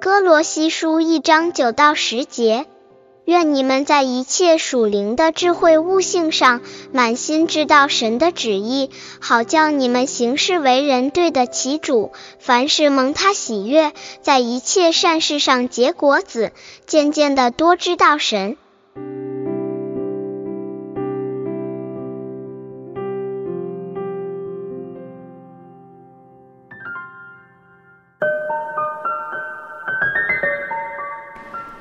哥罗西书一章九到十节，愿你们在一切属灵的智慧悟性上，满心知道神的旨意，好叫你们行事为人对得起主，凡事蒙他喜悦，在一切善事上结果子，渐渐的多知道神。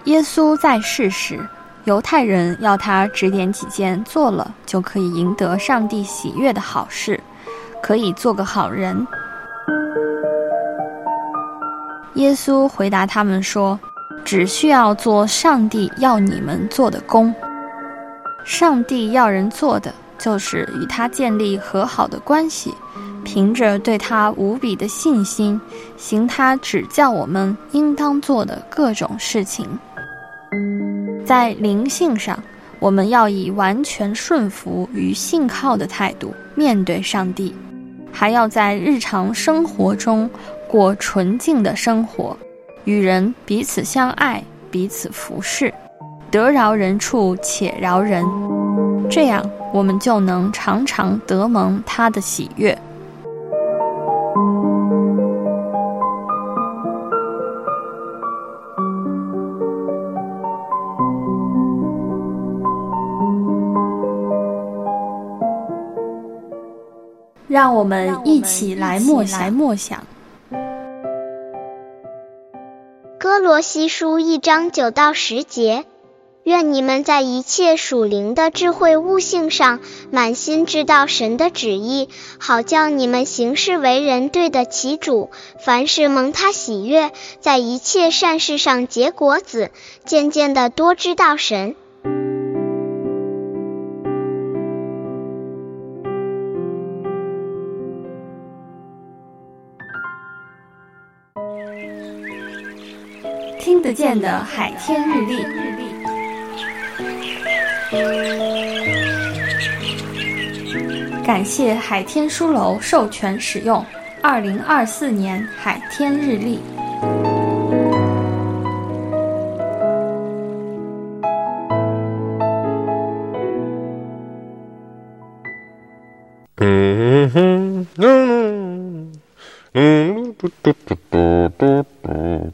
耶稣在世时，犹太人要他指点几件做了就可以赢得上帝喜悦的好事，可以做个好人。耶稣回答他们说：“只需要做上帝要你们做的工。上帝要人做的，就是与他建立和好的关系，凭着对他无比的信心，行他指教我们应当做的各种事情。”在灵性上，我们要以完全顺服与信靠的态度面对上帝，还要在日常生活中过纯净的生活，与人彼此相爱，彼此服侍，得饶人处且饶人，这样我们就能常常得蒙他的喜悦。让我们一起来默想。默想。哥罗西书一章九到十节，愿你们在一切属灵的智慧悟性上，满心知道神的旨意，好叫你们行事为人对得起主，凡事蒙他喜悦，在一切善事上结果子，渐渐的多知道神。听得见的海天日历，感谢海天书楼授权使用二零二四年海天日历。嗯哼，嗯嗯，嘟嘟嘟嘟嘟嘟。